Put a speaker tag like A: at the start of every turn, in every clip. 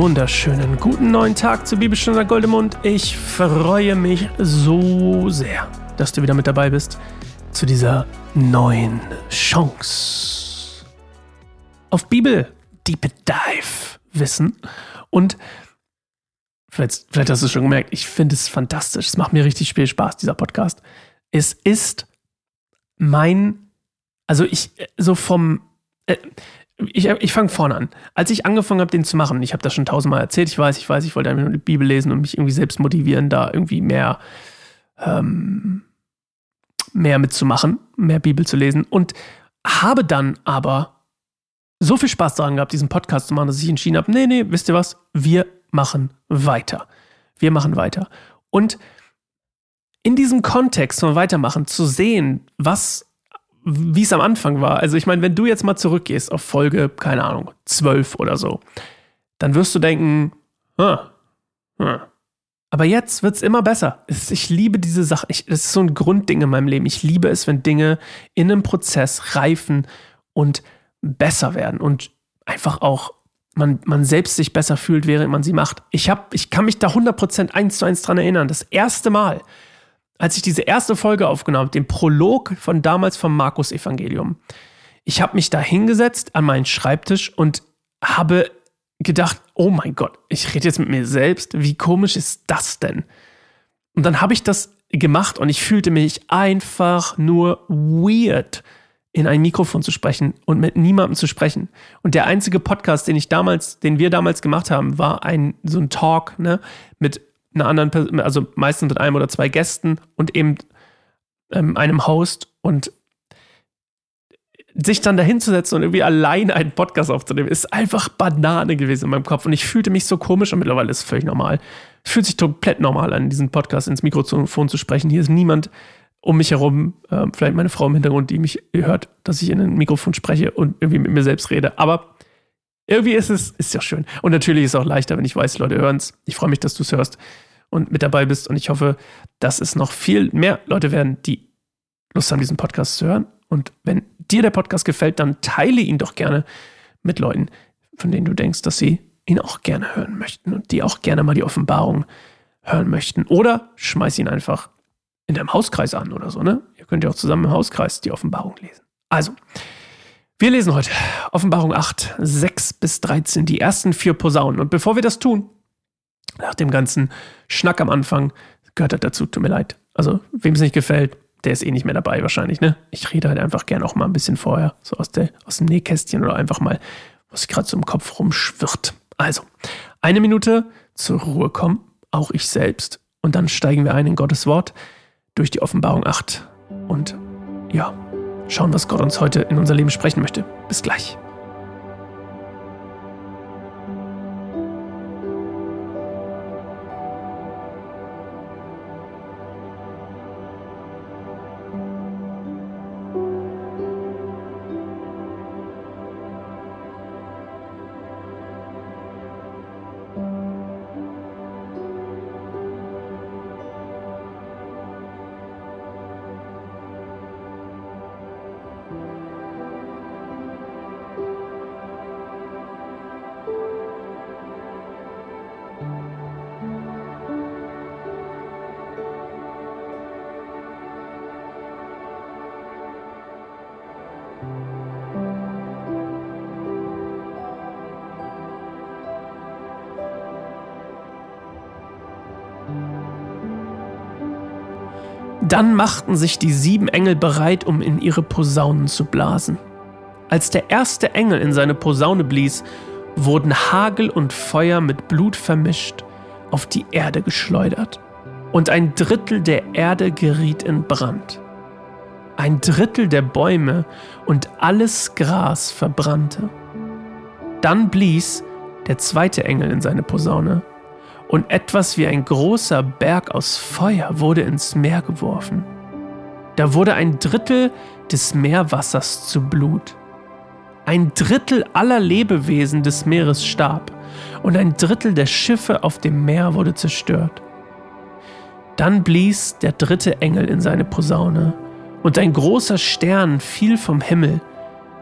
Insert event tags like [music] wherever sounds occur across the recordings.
A: wunderschönen guten neuen Tag zu Bibelstunde Goldemund. Ich freue mich so sehr, dass du wieder mit dabei bist zu dieser neuen Chance auf Bibel Deep Dive Wissen. Und vielleicht, vielleicht hast du es schon gemerkt, ich finde es fantastisch. Es macht mir richtig viel Spaß, dieser Podcast. Es ist mein, also ich, so vom, äh, ich, ich fange vorne an. Als ich angefangen habe, den zu machen, ich habe das schon tausendmal erzählt, ich weiß, ich weiß, ich wollte einfach nur die Bibel lesen und mich irgendwie selbst motivieren, da irgendwie mehr, ähm, mehr mitzumachen, mehr Bibel zu lesen. Und habe dann aber so viel Spaß daran gehabt, diesen Podcast zu machen, dass ich entschieden habe, nee, nee, wisst ihr was, wir machen weiter. Wir machen weiter. Und in diesem Kontext von Weitermachen zu sehen, was wie es am Anfang war. Also ich meine, wenn du jetzt mal zurückgehst auf Folge, keine Ahnung, 12 oder so, dann wirst du denken, hm, hm. aber jetzt wird es immer besser. Ich liebe diese Sache. Ich, das ist so ein Grundding in meinem Leben. Ich liebe es, wenn Dinge in einem Prozess reifen und besser werden und einfach auch man, man selbst sich besser fühlt, während man sie macht. Ich, hab, ich kann mich da 100% eins zu eins dran erinnern. Das erste Mal, als ich diese erste Folge aufgenommen habe, den Prolog von damals vom Markus Evangelium. Ich habe mich da hingesetzt an meinen Schreibtisch und habe gedacht, oh mein Gott, ich rede jetzt mit mir selbst, wie komisch ist das denn? Und dann habe ich das gemacht und ich fühlte mich einfach nur weird, in ein Mikrofon zu sprechen und mit niemandem zu sprechen. Und der einzige Podcast, den ich damals, den wir damals gemacht haben, war ein so ein Talk, ne, mit einer anderen Person, also meistens mit einem oder zwei Gästen und eben ähm, einem Host und sich dann dahinzusetzen und irgendwie allein einen Podcast aufzunehmen, ist einfach Banane gewesen in meinem Kopf. Und ich fühlte mich so komisch und mittlerweile ist es völlig normal. Es fühlt sich komplett normal an, diesen Podcast ins Mikrofon zu sprechen. Hier ist niemand um mich herum, äh, vielleicht meine Frau im Hintergrund, die mich hört, dass ich in ein Mikrofon spreche und irgendwie mit mir selbst rede. Aber irgendwie ist es, ist ja schön. Und natürlich ist es auch leichter, wenn ich weiß, Leute hören es. Ich freue mich, dass du es hörst und mit dabei bist. Und ich hoffe, dass es noch viel mehr Leute werden, die Lust haben, diesen Podcast zu hören. Und wenn dir der Podcast gefällt, dann teile ihn doch gerne mit Leuten, von denen du denkst, dass sie ihn auch gerne hören möchten und die auch gerne mal die Offenbarung hören möchten. Oder schmeiß ihn einfach in deinem Hauskreis an oder so, ne? Ihr könnt ja auch zusammen im Hauskreis die Offenbarung lesen. Also, wir lesen heute Offenbarung 8, 6 bis 13, die ersten vier Posaunen. Und bevor wir das tun, nach dem ganzen Schnack am Anfang, gehört das dazu, tut mir leid. Also, wem es nicht gefällt, der ist eh nicht mehr dabei wahrscheinlich, ne? Ich rede halt einfach gerne auch mal ein bisschen vorher, so aus, der, aus dem Nähkästchen oder einfach mal, was gerade so im Kopf rumschwirrt. Also, eine Minute zur Ruhe kommen, auch ich selbst. Und dann steigen wir ein in Gottes Wort durch die Offenbarung 8. Und ja, schauen, was Gott uns heute in unser Leben sprechen möchte. Bis gleich. Dann machten sich die sieben Engel bereit, um in ihre Posaunen zu blasen. Als der erste Engel in seine Posaune blies, wurden Hagel und Feuer mit Blut vermischt auf die Erde geschleudert. Und ein Drittel der Erde geriet in Brand. Ein Drittel der Bäume und alles Gras verbrannte. Dann blies der zweite Engel in seine Posaune und etwas wie ein großer Berg aus Feuer wurde ins Meer geworfen. Da wurde ein Drittel des Meerwassers zu Blut. Ein Drittel aller Lebewesen des Meeres starb und ein Drittel der Schiffe auf dem Meer wurde zerstört. Dann blies der dritte Engel in seine Posaune und ein großer Stern fiel vom Himmel,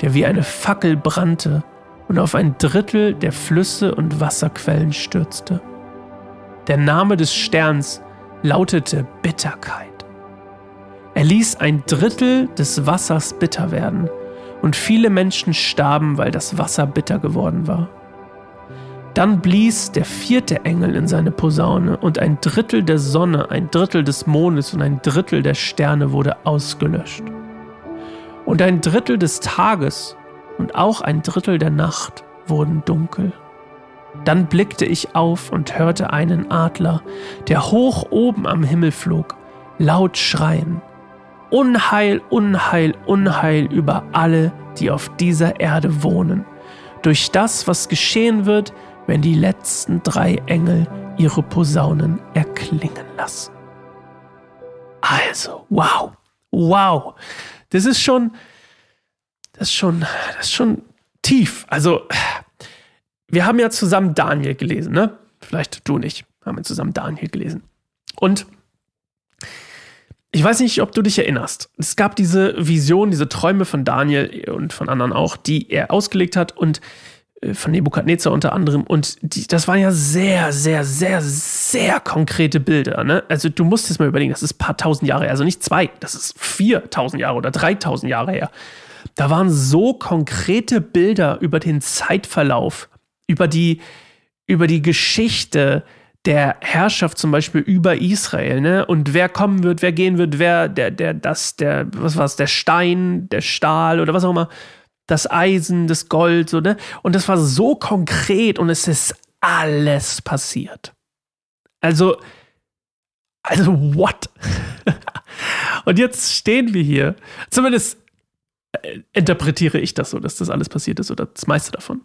A: der wie eine Fackel brannte und auf ein Drittel der Flüsse und Wasserquellen stürzte. Der Name des Sterns lautete Bitterkeit. Er ließ ein Drittel des Wassers bitter werden, und viele Menschen starben, weil das Wasser bitter geworden war. Dann blies der vierte Engel in seine Posaune, und ein Drittel der Sonne, ein Drittel des Mondes und ein Drittel der Sterne wurde ausgelöscht. Und ein Drittel des Tages und auch ein Drittel der Nacht wurden dunkel. Dann blickte ich auf und hörte einen Adler, der hoch oben am Himmel flog, laut schreien. Unheil, Unheil, Unheil über alle, die auf dieser Erde wohnen, durch das, was geschehen wird, wenn die letzten drei Engel ihre Posaunen erklingen lassen. Also, wow, wow, das ist schon, das ist schon, das ist schon tief. Also, wir haben ja zusammen Daniel gelesen, ne? Vielleicht du nicht, haben wir zusammen Daniel gelesen. Und ich weiß nicht, ob du dich erinnerst. Es gab diese Vision, diese Träume von Daniel und von anderen auch, die er ausgelegt hat und äh, von Nebukadnezar unter anderem. Und die, das waren ja sehr, sehr, sehr, sehr konkrete Bilder. Ne? Also du musst jetzt mal überlegen, das ist ein paar tausend Jahre her. Also nicht zwei, das ist 4000 Jahre oder 3000 Jahre her. Da waren so konkrete Bilder über den Zeitverlauf, über die, über die Geschichte der Herrschaft zum Beispiel über Israel, ne? Und wer kommen wird, wer gehen wird, wer, der, der, das, der, was war's, der Stein, der Stahl oder was auch immer, das Eisen, das Gold, so, ne? Und das war so konkret und es ist alles passiert. Also, also, what? [laughs] und jetzt stehen wir hier. Zumindest äh, interpretiere ich das so, dass das alles passiert ist oder das meiste davon.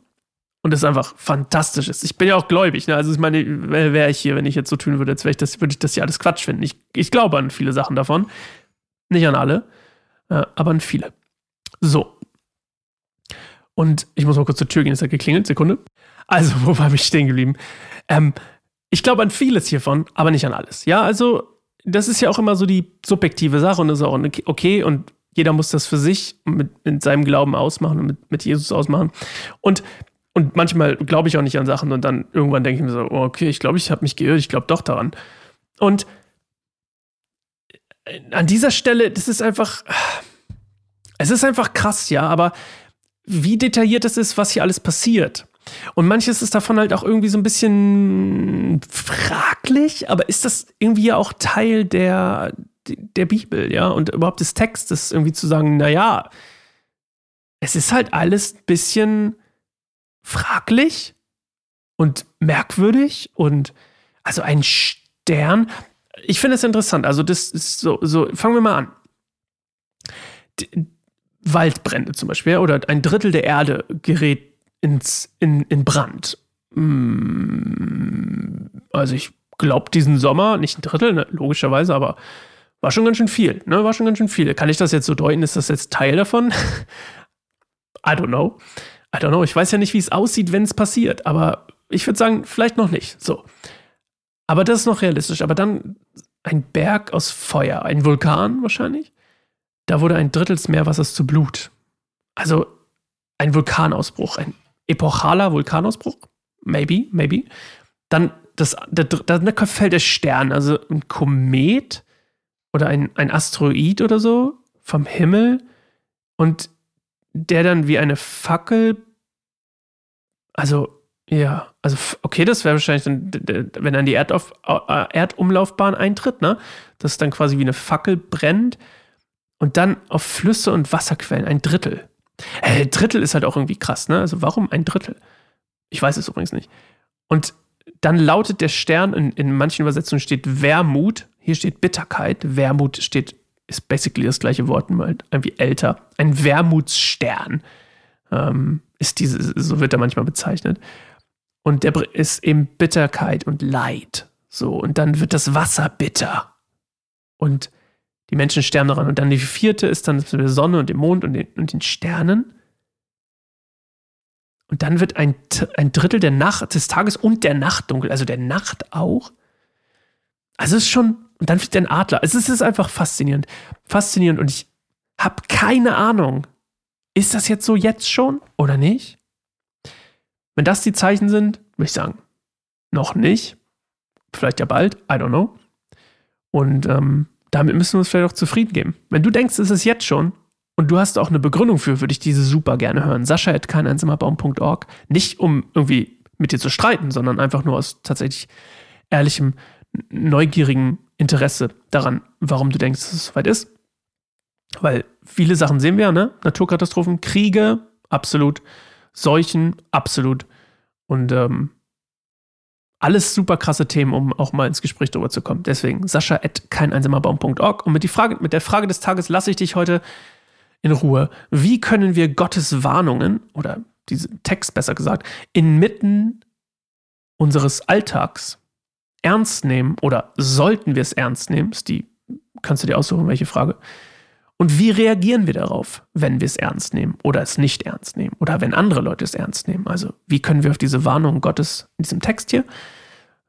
A: Und es einfach fantastisch ist. Ich bin ja auch gläubig, ne? Also ich meine, wäre ich hier, wenn ich jetzt so tun würde, als ich das, würde ich das ja alles Quatsch finden. Ich, ich glaube an viele Sachen davon. Nicht an alle, äh, aber an viele. So. Und ich muss mal kurz zur Tür gehen, es hat geklingelt, Sekunde. Also, wo war ich stehen geblieben? Ähm, ich glaube an vieles hiervon, aber nicht an alles. Ja, also, das ist ja auch immer so die subjektive Sache und das ist auch okay und jeder muss das für sich mit, mit seinem Glauben ausmachen und mit, mit Jesus ausmachen. Und und manchmal glaube ich auch nicht an Sachen und dann irgendwann denke ich mir so, oh, okay, ich glaube, ich habe mich geirrt, ich glaube doch daran. Und an dieser Stelle, das ist einfach, es ist einfach krass, ja, aber wie detailliert es ist, was hier alles passiert. Und manches ist davon halt auch irgendwie so ein bisschen fraglich, aber ist das irgendwie ja auch Teil der, der Bibel, ja, und überhaupt des Textes, irgendwie zu sagen, naja, es ist halt alles ein bisschen fraglich und merkwürdig und also ein Stern. Ich finde es interessant. Also, das ist so, so, fangen wir mal an. D Waldbrände zum Beispiel, oder ein Drittel der Erde gerät ins, in, in Brand. Hm, also, ich glaube, diesen Sommer, nicht ein Drittel, ne, logischerweise, aber war schon ganz schön viel. Ne? War schon ganz schön viel. Kann ich das jetzt so deuten? Ist das jetzt Teil davon? [laughs] I don't know. I don't know, ich weiß ja nicht, wie es aussieht, wenn es passiert, aber ich würde sagen, vielleicht noch nicht. So. Aber das ist noch realistisch. Aber dann ein Berg aus Feuer, ein Vulkan wahrscheinlich. Da wurde ein Drittel des Meerwassers zu Blut. Also ein Vulkanausbruch, ein epochaler Vulkanausbruch. Maybe, maybe. Dann das, der, dann fällt der Stern, also ein Komet oder ein, ein Asteroid oder so vom Himmel. Und der dann wie eine Fackel, also ja, also okay, das wäre wahrscheinlich dann, wenn dann die Erdauf, äh, Erdumlaufbahn eintritt, ne? Das dann quasi wie eine Fackel brennt und dann auf Flüsse und Wasserquellen ein Drittel. Äh, Drittel ist halt auch irgendwie krass, ne? Also warum ein Drittel? Ich weiß es übrigens nicht. Und dann lautet der Stern, in, in manchen Übersetzungen steht Wermut, hier steht Bitterkeit, Wermut steht ist basically das gleiche Wort, nur halt irgendwie älter. Ein Wermutsstern ähm, ist diese, so wird er manchmal bezeichnet. Und der ist eben Bitterkeit und Leid. So, und dann wird das Wasser bitter. Und die Menschen sterben daran. Und dann die vierte ist dann die Sonne und dem Mond und den, und den Sternen. Und dann wird ein, ein Drittel der Nacht, des Tages und der Nacht dunkel, also der Nacht auch. Also es ist schon und dann fliegt ein Adler. Es ist einfach faszinierend. Faszinierend. Und ich habe keine Ahnung. Ist das jetzt so jetzt schon oder nicht? Wenn das die Zeichen sind, würde ich sagen, noch nicht. Vielleicht ja bald, I don't know. Und ähm, damit müssen wir uns vielleicht auch zufrieden geben. Wenn du denkst, es ist jetzt schon und du hast auch eine Begründung für, würde ich diese super gerne hören. Sascha at keineinsamerbaum.org. Nicht um irgendwie mit dir zu streiten, sondern einfach nur aus tatsächlich ehrlichem, neugierigen Interesse daran, warum du denkst, dass es soweit ist. Weil viele Sachen sehen wir, ne? Naturkatastrophen, Kriege, absolut. Seuchen, absolut. Und ähm, alles super krasse Themen, um auch mal ins Gespräch darüber zu kommen. Deswegen Sascha at keineinsamerbaum.org. Und mit, die Frage, mit der Frage des Tages lasse ich dich heute in Ruhe. Wie können wir Gottes Warnungen oder diesen Text besser gesagt inmitten unseres Alltags ernst nehmen oder sollten wir es ernst nehmen? Ist die, kannst du dir aussuchen, welche Frage? Und wie reagieren wir darauf, wenn wir es ernst nehmen oder es nicht ernst nehmen oder wenn andere Leute es ernst nehmen? Also wie können wir auf diese Warnung Gottes in diesem Text hier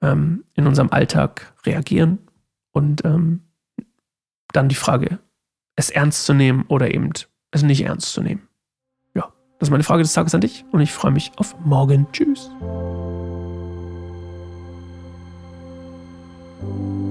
A: ähm, in unserem Alltag reagieren? Und ähm, dann die Frage, es ernst zu nehmen oder eben es nicht ernst zu nehmen. Ja, das ist meine Frage des Tages an dich und ich freue mich auf morgen. Tschüss. Thank you.